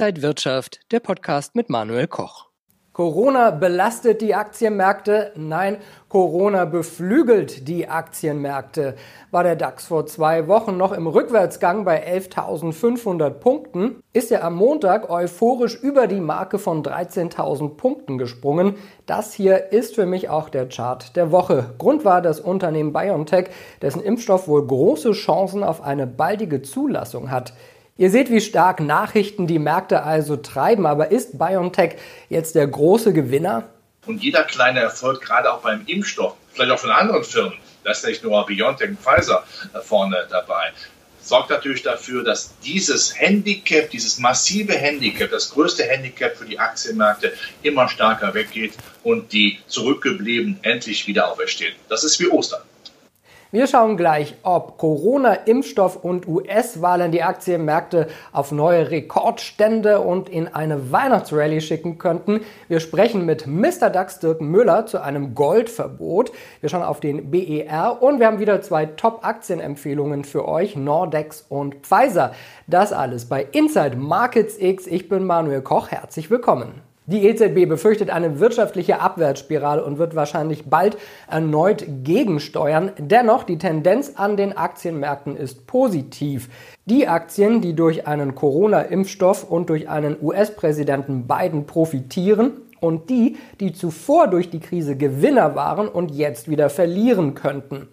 Inside Wirtschaft, der Podcast mit Manuel Koch. Corona belastet die Aktienmärkte? Nein, Corona beflügelt die Aktienmärkte. War der DAX vor zwei Wochen noch im Rückwärtsgang bei 11.500 Punkten, ist er am Montag euphorisch über die Marke von 13.000 Punkten gesprungen. Das hier ist für mich auch der Chart der Woche. Grund war das Unternehmen BioNTech, dessen Impfstoff wohl große Chancen auf eine baldige Zulassung hat. Ihr seht, wie stark Nachrichten die Märkte also treiben, aber ist BioNTech jetzt der große Gewinner? Und jeder kleine Erfolg, gerade auch beim Impfstoff, vielleicht auch von anderen Firmen, da ist nicht nur BioNTech und Pfizer vorne dabei, sorgt natürlich dafür, dass dieses Handicap, dieses massive Handicap, das größte Handicap für die Aktienmärkte immer stärker weggeht und die Zurückgebliebenen endlich wieder auferstehen. Das ist wie Ostern. Wir schauen gleich, ob Corona, Impfstoff und US-Wahlen die Aktienmärkte auf neue Rekordstände und in eine Weihnachtsrallye schicken könnten. Wir sprechen mit Mr. DAX Dirk Müller zu einem Goldverbot. Wir schauen auf den BER und wir haben wieder zwei Top-Aktienempfehlungen für euch, Nordex und Pfizer. Das alles bei Inside Markets X. Ich bin Manuel Koch. Herzlich willkommen. Die EZB befürchtet eine wirtschaftliche Abwärtsspirale und wird wahrscheinlich bald erneut gegensteuern. Dennoch, die Tendenz an den Aktienmärkten ist positiv. Die Aktien, die durch einen Corona-Impfstoff und durch einen US-Präsidenten Biden profitieren, und die, die zuvor durch die Krise Gewinner waren und jetzt wieder verlieren könnten.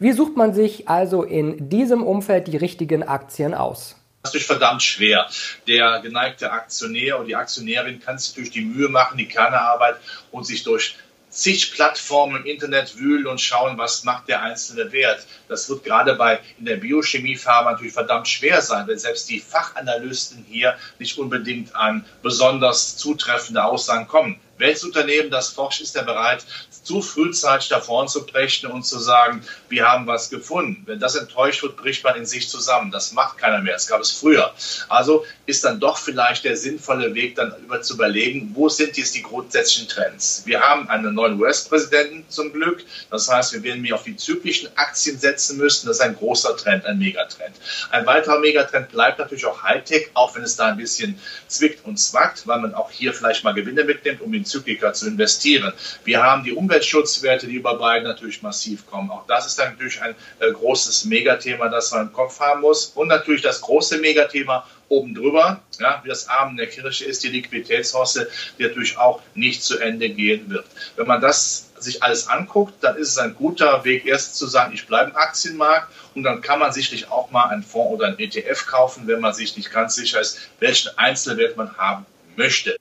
Wie sucht man sich also in diesem Umfeld die richtigen Aktien aus? Natürlich verdammt schwer. Der geneigte Aktionär und die Aktionärin kann sich durch die Mühe machen, die Kernarbeit und sich durch zig Plattformen im Internet wühlen und schauen, was macht der einzelne Wert. Das wird gerade bei in der Biochemiefarbe natürlich verdammt schwer sein, wenn selbst die Fachanalysten hier nicht unbedingt an besonders zutreffende Aussagen kommen. Welches Unternehmen, das forscht, ist er bereit, zu frühzeitig davor zu brechen und zu sagen, wir haben was gefunden. Wenn das enttäuscht wird, bricht man in sich zusammen. Das macht keiner mehr. Das gab es früher. Also ist dann doch vielleicht der sinnvolle Weg, dann über zu überlegen, wo sind jetzt die grundsätzlichen Trends? Wir haben einen neuen US-Präsidenten zum Glück. Das heißt, wir werden mehr auf die zyklischen Aktien setzen müssen. Das ist ein großer Trend, ein Megatrend. Ein weiterer Megatrend bleibt natürlich auch Hightech, auch wenn es da ein bisschen zwickt und zwackt, weil man auch hier vielleicht mal Gewinne mitnimmt, um in Zyklika zu investieren. Wir haben die Umwelt Umweltschutzwerte, die über beiden natürlich massiv kommen. Auch das ist natürlich ein äh, großes Megathema, das man im Kopf haben muss. Und natürlich das große Megathema oben drüber, ja, wie das Arm in der Kirche ist, die Liquiditätshosse, die natürlich auch nicht zu Ende gehen wird. Wenn man das sich alles anguckt, dann ist es ein guter Weg, erst zu sagen, ich bleibe im Aktienmarkt und dann kann man sicherlich auch mal einen Fonds oder einen ETF kaufen, wenn man sich nicht ganz sicher ist, welchen Einzelwert man haben möchte.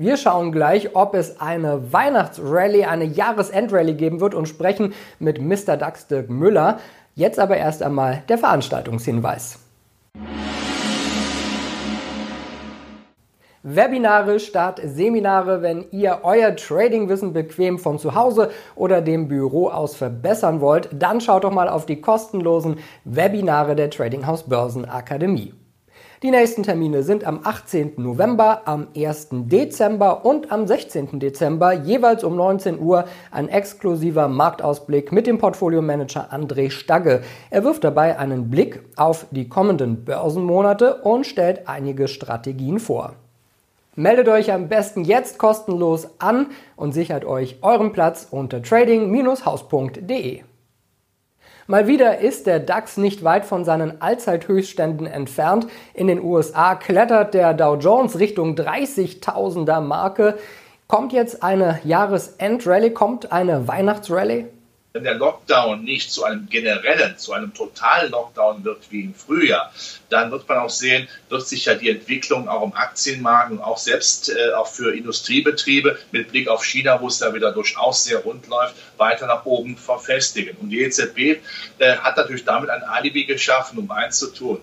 Wir schauen gleich, ob es eine Weihnachtsrallye, eine Jahresendrallye geben wird und sprechen mit Mr. DAX Dirk Müller. Jetzt aber erst einmal der Veranstaltungshinweis. Webinare statt Seminare, wenn ihr euer Tradingwissen bequem von zu Hause oder dem Büro aus verbessern wollt, dann schaut doch mal auf die kostenlosen Webinare der Trading House Börsen Akademie. Die nächsten Termine sind am 18. November, am 1. Dezember und am 16. Dezember jeweils um 19 Uhr ein exklusiver Marktausblick mit dem Portfolio-Manager André Stagge. Er wirft dabei einen Blick auf die kommenden Börsenmonate und stellt einige Strategien vor. Meldet euch am besten jetzt kostenlos an und sichert euch euren Platz unter trading-haus.de. Mal wieder ist der DAX nicht weit von seinen Allzeithöchstständen entfernt. In den USA klettert der Dow Jones Richtung 30.000er Marke. Kommt jetzt eine Jahresendrallye, kommt eine Weihnachtsrallye? Wenn der Lockdown nicht zu einem generellen, zu einem totalen Lockdown wird wie im Frühjahr, dann wird man auch sehen, wird sich ja die Entwicklung auch im Aktienmarkt und auch selbst äh, auch für Industriebetriebe mit Blick auf China, wo es da wieder durchaus sehr rund läuft, weiter nach oben verfestigen. Und die EZB äh, hat natürlich damit ein Alibi geschaffen, um eins zu tun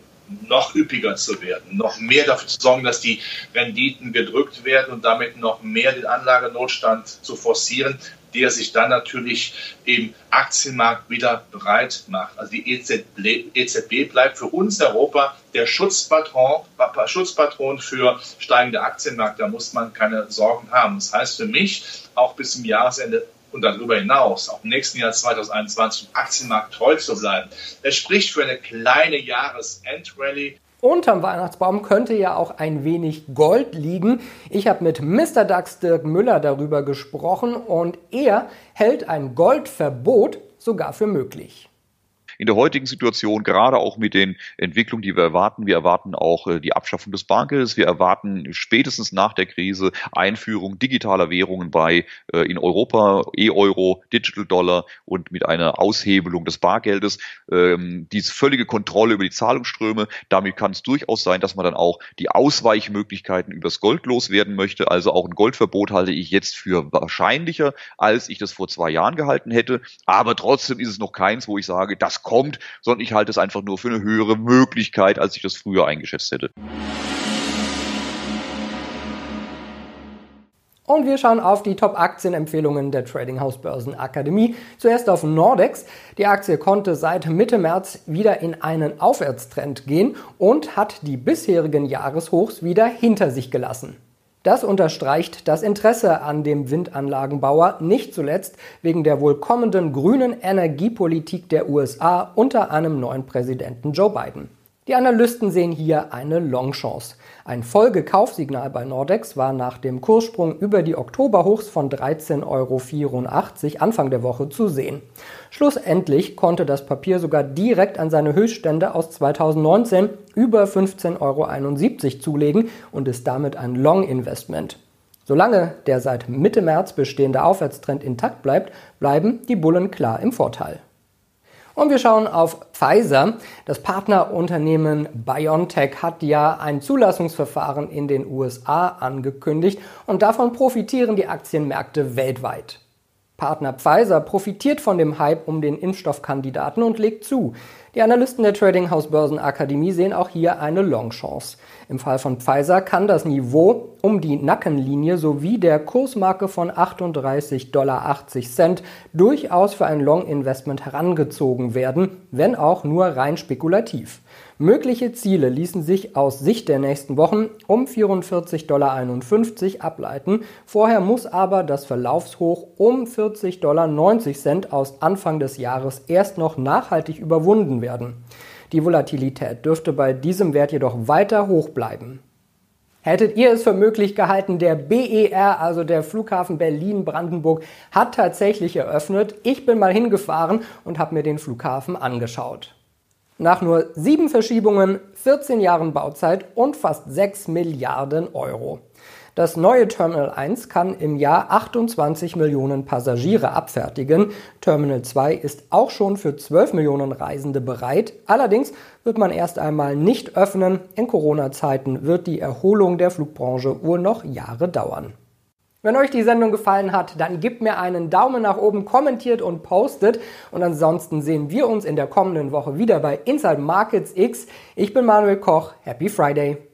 noch üppiger zu werden, noch mehr dafür zu sorgen, dass die Renditen gedrückt werden und damit noch mehr den Anlagenotstand zu forcieren, der sich dann natürlich im Aktienmarkt wieder breit macht. Also die EZB, EZB bleibt für uns Europa der Schutzpatron, Schutzpatron für steigende Aktienmärkte. Da muss man keine Sorgen haben. Das heißt für mich, auch bis zum Jahresende und darüber hinaus, auch im nächsten Jahr 2021, im Aktienmarkt treu zu bleiben. Es spricht für eine kleine Jahresendrallye Unterm Weihnachtsbaum könnte ja auch ein wenig Gold liegen. Ich habe mit Mr. DAX Dirk Müller darüber gesprochen und er hält ein Goldverbot sogar für möglich in der heutigen Situation, gerade auch mit den Entwicklungen, die wir erwarten, wir erwarten auch äh, die Abschaffung des Bargeldes, wir erwarten spätestens nach der Krise Einführung digitaler Währungen bei äh, in Europa, E-Euro, Digital Dollar und mit einer Aushebelung des Bargeldes, ähm, diese völlige Kontrolle über die Zahlungsströme. Damit kann es durchaus sein, dass man dann auch die Ausweichmöglichkeiten übers Gold loswerden möchte. Also auch ein Goldverbot halte ich jetzt für wahrscheinlicher, als ich das vor zwei Jahren gehalten hätte. Aber trotzdem ist es noch keins, wo ich sage, das kommt, sondern ich halte es einfach nur für eine höhere Möglichkeit, als ich das früher eingeschätzt hätte. Und wir schauen auf die Top-Aktienempfehlungen der Trading House Börsen Akademie. Zuerst auf Nordex. Die Aktie konnte seit Mitte März wieder in einen Aufwärtstrend gehen und hat die bisherigen Jahreshochs wieder hinter sich gelassen. Das unterstreicht das Interesse an dem Windanlagenbauer, nicht zuletzt wegen der wohl kommenden grünen Energiepolitik der USA unter einem neuen Präsidenten Joe Biden. Die Analysten sehen hier eine Longchance. Ein Folgekaufsignal bei Nordex war nach dem Kurssprung über die Oktoberhochs von 13,84 Euro Anfang der Woche zu sehen. Schlussendlich konnte das Papier sogar direkt an seine Höchststände aus 2019 über 15,71 Euro zulegen und ist damit ein Long-Investment. Solange der seit Mitte März bestehende Aufwärtstrend intakt bleibt, bleiben die Bullen klar im Vorteil. Und wir schauen auf Pfizer. Das Partnerunternehmen BioNTech hat ja ein Zulassungsverfahren in den USA angekündigt und davon profitieren die Aktienmärkte weltweit. Partner Pfizer profitiert von dem Hype um den Impfstoffkandidaten und legt zu. Die Analysten der Trading House Börsenakademie sehen auch hier eine Longchance. Im Fall von Pfizer kann das Niveau um die Nackenlinie sowie der Kursmarke von 38,80 Dollar durchaus für ein Long-Investment herangezogen werden, wenn auch nur rein spekulativ. Mögliche Ziele ließen sich aus Sicht der nächsten Wochen um 44,51 Dollar ableiten. Vorher muss aber das Verlaufshoch um 40,90 Dollar aus Anfang des Jahres erst noch nachhaltig überwunden werden. Die Volatilität dürfte bei diesem Wert jedoch weiter hoch bleiben. Hättet ihr es für möglich gehalten, der BER, also der Flughafen Berlin-Brandenburg, hat tatsächlich eröffnet. Ich bin mal hingefahren und habe mir den Flughafen angeschaut. Nach nur sieben Verschiebungen, 14 Jahren Bauzeit und fast 6 Milliarden Euro. Das neue Terminal 1 kann im Jahr 28 Millionen Passagiere abfertigen. Terminal 2 ist auch schon für 12 Millionen Reisende bereit. Allerdings wird man erst einmal nicht öffnen. In Corona-Zeiten wird die Erholung der Flugbranche wohl noch Jahre dauern. Wenn euch die Sendung gefallen hat, dann gebt mir einen Daumen nach oben, kommentiert und postet. Und ansonsten sehen wir uns in der kommenden Woche wieder bei Inside Markets X. Ich bin Manuel Koch. Happy Friday!